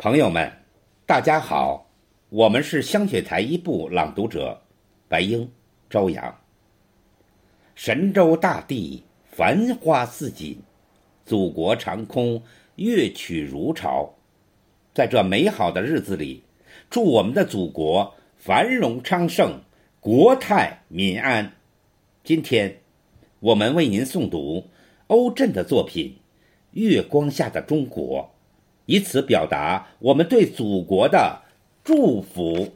朋友们，大家好，我们是香雪台一部朗读者，白英、朝阳。神州大地繁花似锦，祖国长空乐曲如潮。在这美好的日子里，祝我们的祖国繁荣昌盛，国泰民安。今天，我们为您诵读欧震的作品《月光下的中国》。以此表达我们对祖国的祝福。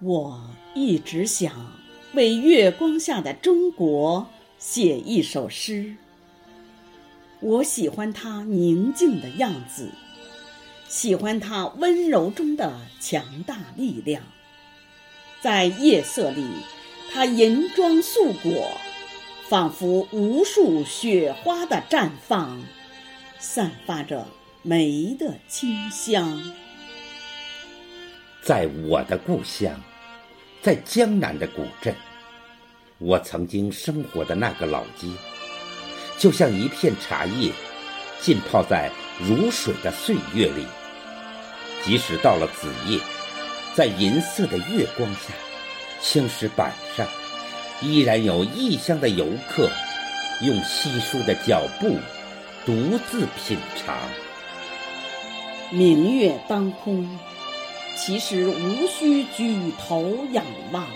我一直想为月光下的中国写一首诗。我喜欢它宁静的样子，喜欢它温柔中的强大力量。在夜色里，它银装素裹，仿佛无数雪花的绽放，散发着梅的清香。在我的故乡，在江南的古镇，我曾经生活的那个老街。就像一片茶叶，浸泡在如水的岁月里。即使到了子夜，在银色的月光下，青石板上依然有异乡的游客，用稀疏的脚步独自品尝。明月当空，其实无需举头仰望，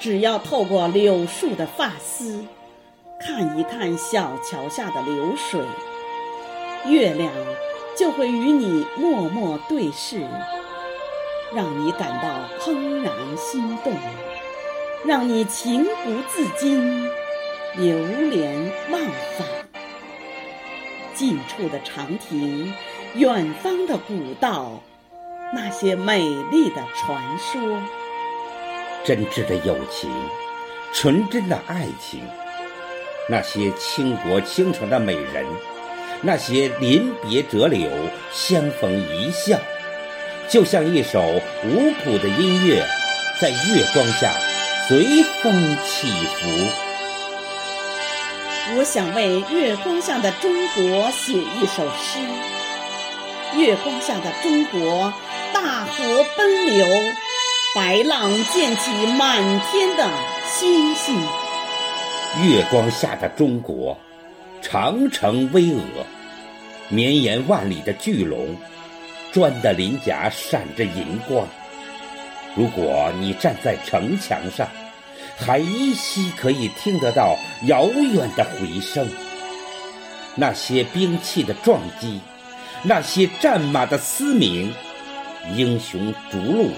只要透过柳树的发丝。看一看小桥下的流水，月亮就会与你默默对视，让你感到怦然心动，让你情不自禁流连忘返。近处的长亭，远方的古道，那些美丽的传说，真挚的友情，纯真的爱情。那些倾国倾城的美人，那些临别折柳、相逢一笑，就像一首无谱的音乐，在月光下随风起伏。我想为月光下的中国写一首诗。月光下的中国，大河奔流，白浪溅起满天的星星。月光下的中国，长城巍峨，绵延万里的巨龙，砖的鳞甲闪着银光。如果你站在城墙上，还依稀可以听得到遥远的回声。那些兵器的撞击，那些战马的嘶鸣，英雄逐鹿，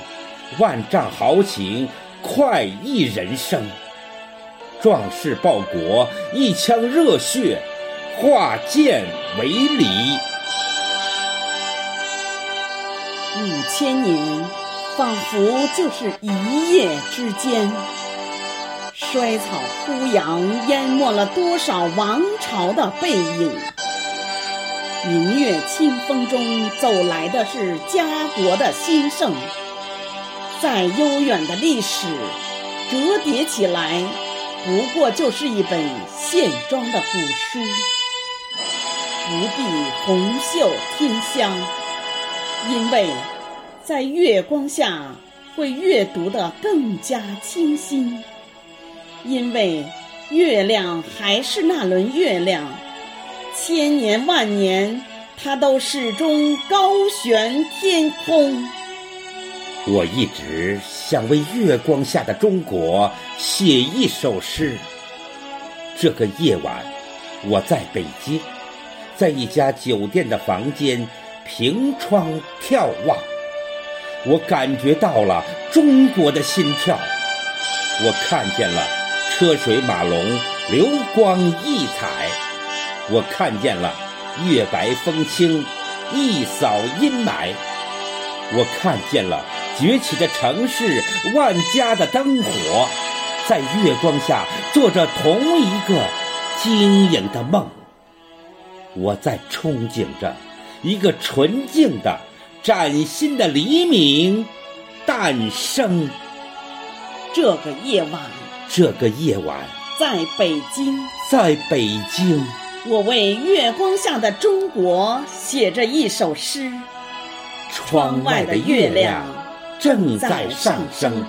万丈豪情，快意人生。壮士报国，一腔热血化剑为犁。五千年，仿佛就是一夜之间。衰草枯杨，淹没了多少王朝的背影。明月清风中走来的是家国的兴盛。在悠远的历史，折叠起来。不过就是一本线装的古书，不必红袖添香，因为在月光下会阅读得更加清新。因为月亮还是那轮月亮，千年万年，它都始终高悬天空。我一直想为月光下的中国写一首诗。这个夜晚，我在北京，在一家酒店的房间，凭窗眺望，我感觉到了中国的心跳。我看见了车水马龙，流光溢彩；我看见了月白风清，一扫阴霾；我看见了。崛起的城市，万家的灯火，在月光下做着同一个晶莹的梦。我在憧憬着一个纯净的、崭新的黎明诞生。这个夜晚，这个夜晚，在北京，在北京，我为月光下的中国写着一首诗。窗外的月亮正在上升，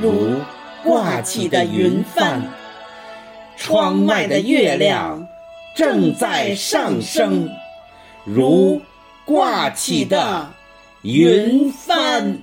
如挂起的云帆。窗外的月亮正在上升，如挂起的云帆。